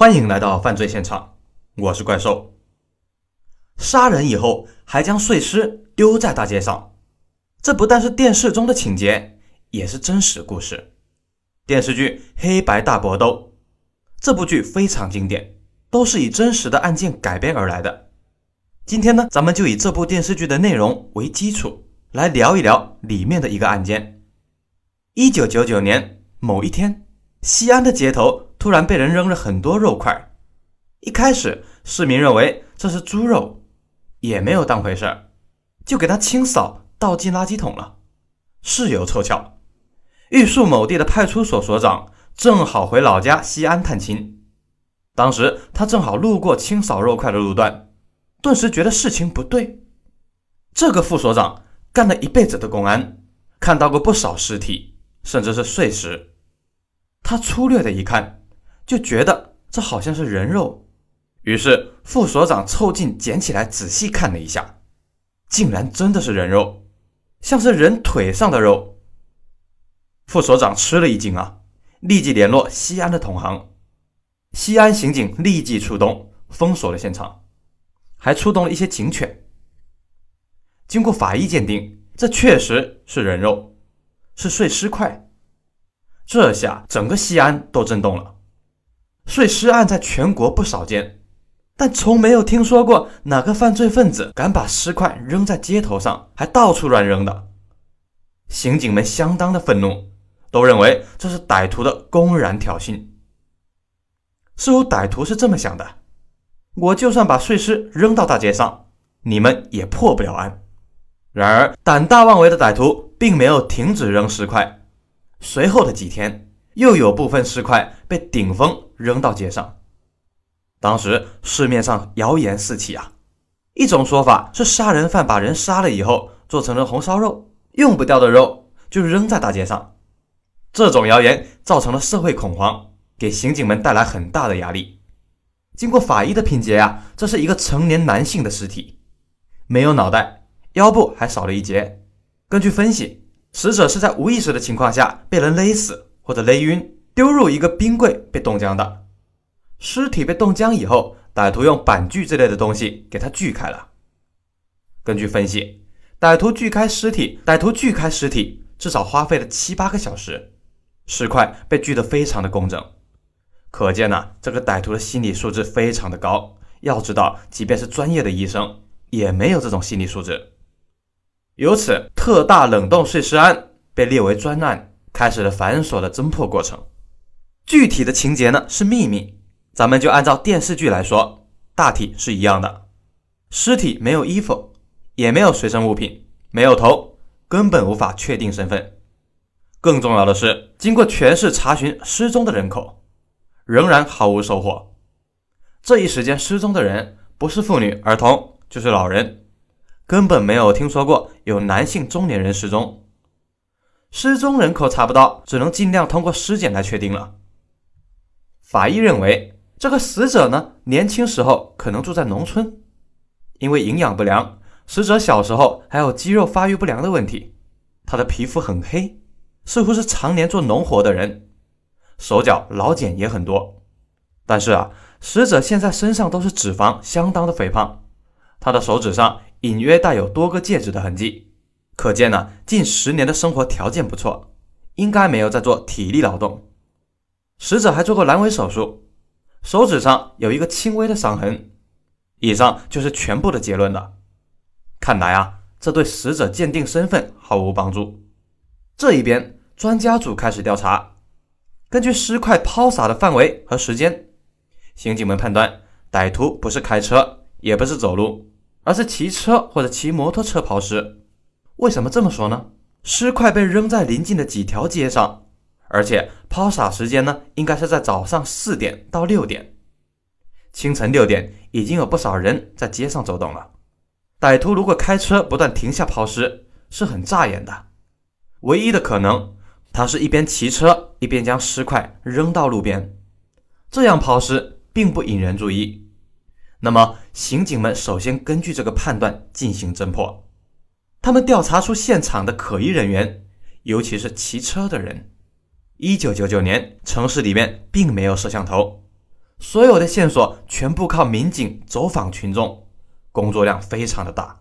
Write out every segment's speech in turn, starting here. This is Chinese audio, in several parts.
欢迎来到犯罪现场，我是怪兽。杀人以后还将碎尸丢在大街上，这不但是电视中的情节，也是真实故事。电视剧《黑白大搏斗》这部剧非常经典，都是以真实的案件改编而来的。今天呢，咱们就以这部电视剧的内容为基础，来聊一聊里面的一个案件。一九九九年某一天，西安的街头突然被人扔了很多肉块。一开始，市民认为这是猪肉，也没有当回事儿，就给它清扫倒进垃圾桶了。事有凑巧，玉树某地的派出所所长正好回老家西安探亲，当时他正好路过清扫肉块的路段，顿时觉得事情不对。这个副所长干了一辈子的公安，看到过不少尸体，甚至是碎尸。他粗略的一看，就觉得这好像是人肉。于是副所长凑近捡起来仔细看了一下，竟然真的是人肉，像是人腿上的肉。副所长吃了一惊啊，立即联络西安的同行，西安刑警立即出动，封锁了现场，还出动了一些警犬。经过法医鉴定，这确实是人肉，是碎尸块。这下整个西安都震动了。碎尸案在全国不少见，但从没有听说过哪个犯罪分子敢把尸块扔在街头上，还到处乱扔的。刑警们相当的愤怒，都认为这是歹徒的公然挑衅。似乎歹徒是这么想的：我就算把碎尸扔到大街上，你们也破不了案。然而，胆大妄为的歹徒并没有停止扔尸块，随后的几天，又有部分尸块被顶风扔到街上。当时市面上谣言四起啊，一种说法是杀人犯把人杀了以后做成了红烧肉，用不掉的肉就扔在大街上。这种谣言造成了社会恐慌，给刑警们带来很大的压力。经过法医的拼接啊，这是一个成年男性的尸体，没有脑袋。腰部还少了一截。根据分析，死者是在无意识的情况下被人勒死或者勒晕，丢入一个冰柜被冻僵的。尸体被冻僵以后，歹徒用板锯之类的东西给它锯开了。根据分析，歹徒锯开尸体，歹徒锯开尸体至少花费了七八个小时，尸块被锯得非常的工整，可见呢，这个歹徒的心理素质非常的高。要知道，即便是专业的医生，也没有这种心理素质。由此，特大冷冻碎尸案被列为专案，开始了繁琐的侦破过程。具体的情节呢是秘密，咱们就按照电视剧来说，大体是一样的。尸体没有衣服，也没有随身物品，没有头，根本无法确定身份。更重要的是，经过全市查询失踪的人口，仍然毫无收获。这一时间失踪的人不是妇女、儿童，就是老人。根本没有听说过有男性中年人失踪，失踪人口查不到，只能尽量通过尸检来确定了。法医认为，这个死者呢，年轻时候可能住在农村，因为营养不良，死者小时候还有肌肉发育不良的问题，他的皮肤很黑，似乎是常年做农活的人，手脚老茧也很多。但是啊，死者现在身上都是脂肪，相当的肥胖，他的手指上。隐约带有多个戒指的痕迹，可见呢，近十年的生活条件不错，应该没有在做体力劳动。死者还做过阑尾手术，手指上有一个轻微的伤痕。以上就是全部的结论了。看来啊，这对死者鉴定身份毫无帮助。这一边，专家组开始调查，根据尸块抛洒的范围和时间，刑警们判断歹徒不是开车，也不是走路。而是骑车或者骑摩托车抛尸，为什么这么说呢？尸块被扔在临近的几条街上，而且抛洒时间呢，应该是在早上四点到六点。清晨六点已经有不少人在街上走动了。歹徒如果开车不断停下抛尸，是很扎眼的。唯一的可能，他是一边骑车一边将尸块扔到路边，这样抛尸并不引人注意。那么，刑警们首先根据这个判断进行侦破。他们调查出现场的可疑人员，尤其是骑车的人。一九九九年，城市里面并没有摄像头，所有的线索全部靠民警走访群众，工作量非常的大。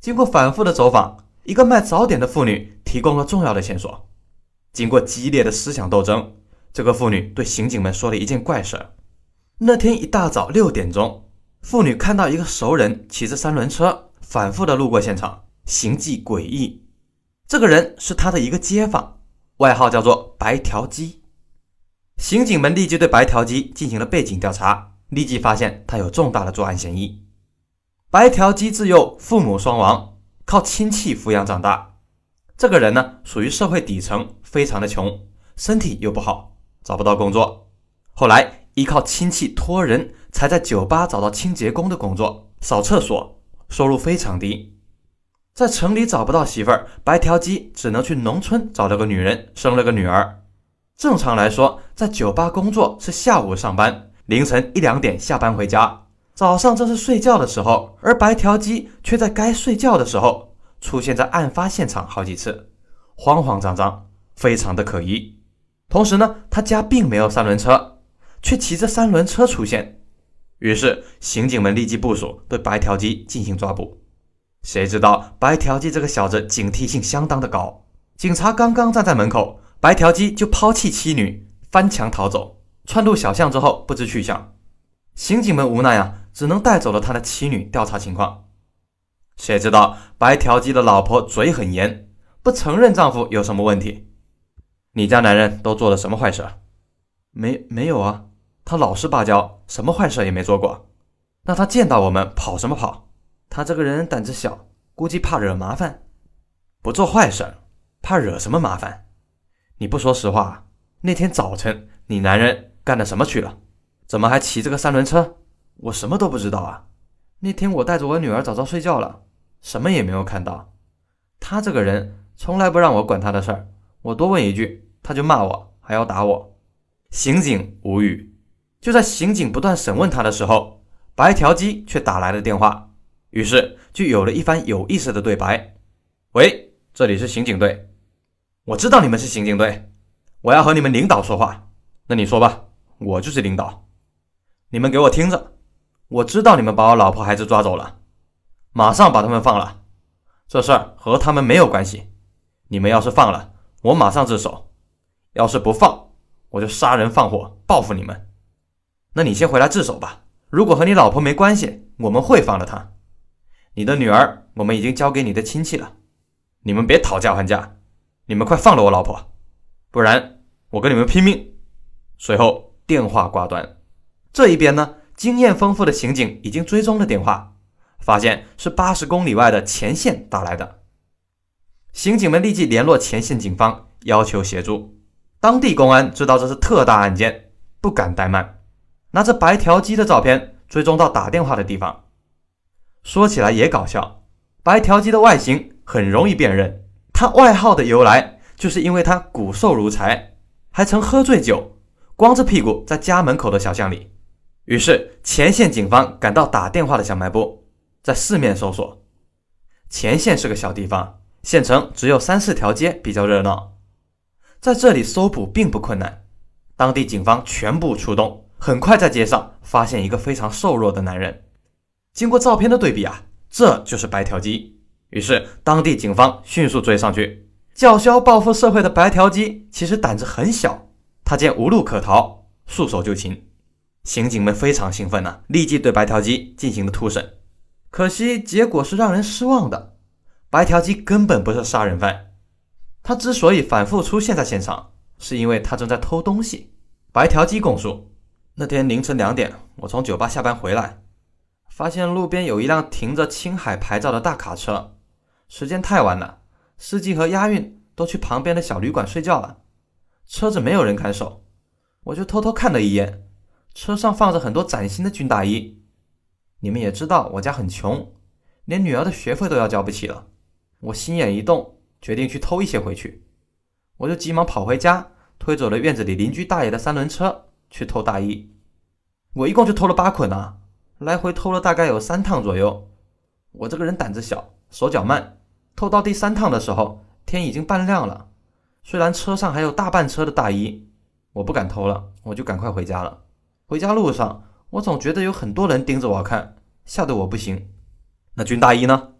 经过反复的走访，一个卖早点的妇女提供了重要的线索。经过激烈的思想斗争，这个妇女对刑警们说了一件怪事：那天一大早六点钟，妇女看到一个熟人骑着三轮车反复的路过现场，行迹诡异。这个人是他的一个街坊，外号叫做白条鸡。刑警们立即对白条鸡进行了背景调查，立即发现他有重大的作案嫌疑。白条鸡自幼父母双亡，靠亲戚抚养长大。这个人呢，属于社会底层，非常的穷，身体又不好，找不到工作。后来依靠亲戚托人，才在酒吧找到清洁工的工作，扫厕所，收入非常低。在城里找不到媳妇儿，白条鸡只能去农村找了个女人，生了个女儿。正常来说，在酒吧工作是下午上班，凌晨一两点下班回家，早上正是睡觉的时候，而白条鸡却在该睡觉的时候出现在案发现场好几次，慌慌张张，非常的可疑。同时呢，他家并没有三轮车，却骑着三轮车出现，于是刑警们立即部署对白条鸡进行抓捕。谁知道白条鸡这个小子警惕性相当的高，警察刚刚站在门口。白条鸡就抛弃妻女，翻墙逃走，窜入小巷之后不知去向。刑警们无奈啊，只能带走了他的妻女调查情况。谁知道白条鸡的老婆嘴很严，不承认丈夫有什么问题。你家男人都做了什么坏事？没没有啊，他老实巴交，什么坏事也没做过。那他见到我们跑什么跑？他这个人胆子小，估计怕惹麻烦，不做坏事，怕惹什么麻烦？你不说实话，那天早晨你男人干了什么去了？怎么还骑着个三轮车？我什么都不知道啊！那天我带着我女儿早早睡觉了，什么也没有看到。他这个人从来不让我管他的事儿，我多问一句他就骂我，还要打我。刑警无语。就在刑警不断审问他的时候，白条鸡却打来了电话，于是就有了一番有意思的对白：“喂，这里是刑警队。”我知道你们是刑警队，我要和你们领导说话。那你说吧，我就是领导。你们给我听着，我知道你们把我老婆孩子抓走了，马上把他们放了。这事儿和他们没有关系。你们要是放了，我马上自首；要是不放，我就杀人放火报复你们。那你先回来自首吧。如果和你老婆没关系，我们会放了她。你的女儿，我们已经交给你的亲戚了。你们别讨价还价。你们快放了我老婆，不然我跟你们拼命！随后电话挂断。这一边呢，经验丰富的刑警已经追踪了电话，发现是八十公里外的前线打来的。刑警们立即联络前线警方，要求协助。当地公安知道这是特大案件，不敢怠慢，拿着白条鸡的照片追踪到打电话的地方。说起来也搞笑，白条鸡的外形很容易辨认。它外号的由来，就是因为它骨瘦如柴，还曾喝醉酒，光着屁股在家门口的小巷里。于是前线警方赶到打电话的小卖部，在四面搜索。前线是个小地方，县城只有三四条街比较热闹，在这里搜捕并不困难。当地警方全部出动，很快在街上发现一个非常瘦弱的男人。经过照片的对比啊，这就是白条鸡。于是，当地警方迅速追上去，叫嚣报复社会的白条鸡其实胆子很小，他见无路可逃，束手就擒。刑警们非常兴奋呐，立即对白条鸡进行了突审。可惜结果是让人失望的，白条鸡根本不是杀人犯，他之所以反复出现在现场，是因为他正在偷东西。白条鸡供述，那天凌晨两点，我从酒吧下班回来，发现路边有一辆停着青海牌照的大卡车。时间太晚了，司机和押运都去旁边的小旅馆睡觉了，车子没有人看守，我就偷偷看了一眼，车上放着很多崭新的军大衣。你们也知道我家很穷，连女儿的学费都要交不起了，我心眼一动，决定去偷一些回去。我就急忙跑回家，推走了院子里邻居大爷的三轮车去偷大衣。我一共就偷了八捆啊，来回偷了大概有三趟左右。我这个人胆子小。手脚慢，偷到第三趟的时候，天已经半亮了。虽然车上还有大半车的大衣，我不敢偷了，我就赶快回家了。回家路上，我总觉得有很多人盯着我看，吓得我不行。那军大衣呢？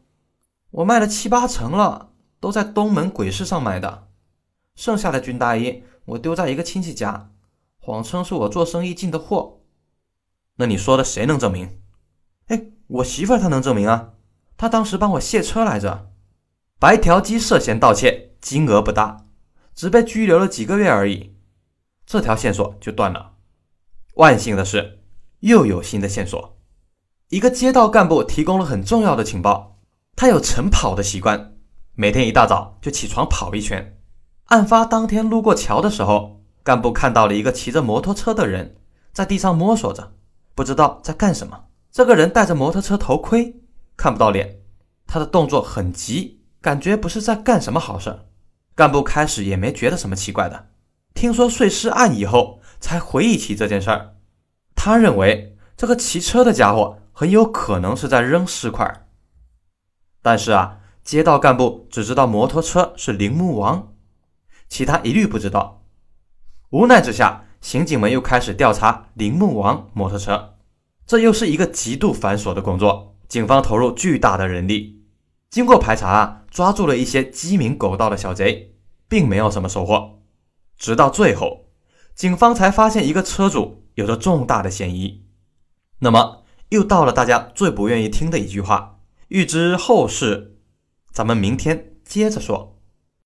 我卖了七八成了，都在东门鬼市上买的。剩下的军大衣，我丢在一个亲戚家，谎称是我做生意进的货。那你说的谁能证明？哎，我媳妇儿她能证明啊，她当时帮我卸车来着。白条鸡涉嫌盗窃，金额不大，只被拘留了几个月而已，这条线索就断了。万幸的是，又有新的线索。一个街道干部提供了很重要的情报，他有晨跑的习惯，每天一大早就起床跑一圈。案发当天路过桥的时候，干部看到了一个骑着摩托车的人在地上摸索着，不知道在干什么。这个人戴着摩托车头盔，看不到脸，他的动作很急，感觉不是在干什么好事儿。干部开始也没觉得什么奇怪的，听说碎尸案以后，才回忆起这件事儿。他认为这个骑车的家伙很有可能是在扔尸块，但是啊，街道干部只知道摩托车是铃木王。其他一律不知道。无奈之下，刑警们又开始调查铃木王摩托车。这又是一个极度繁琐的工作，警方投入巨大的人力。经过排查啊，抓住了一些鸡鸣狗盗的小贼，并没有什么收获。直到最后，警方才发现一个车主有着重大的嫌疑。那么，又到了大家最不愿意听的一句话：欲知后事，咱们明天接着说。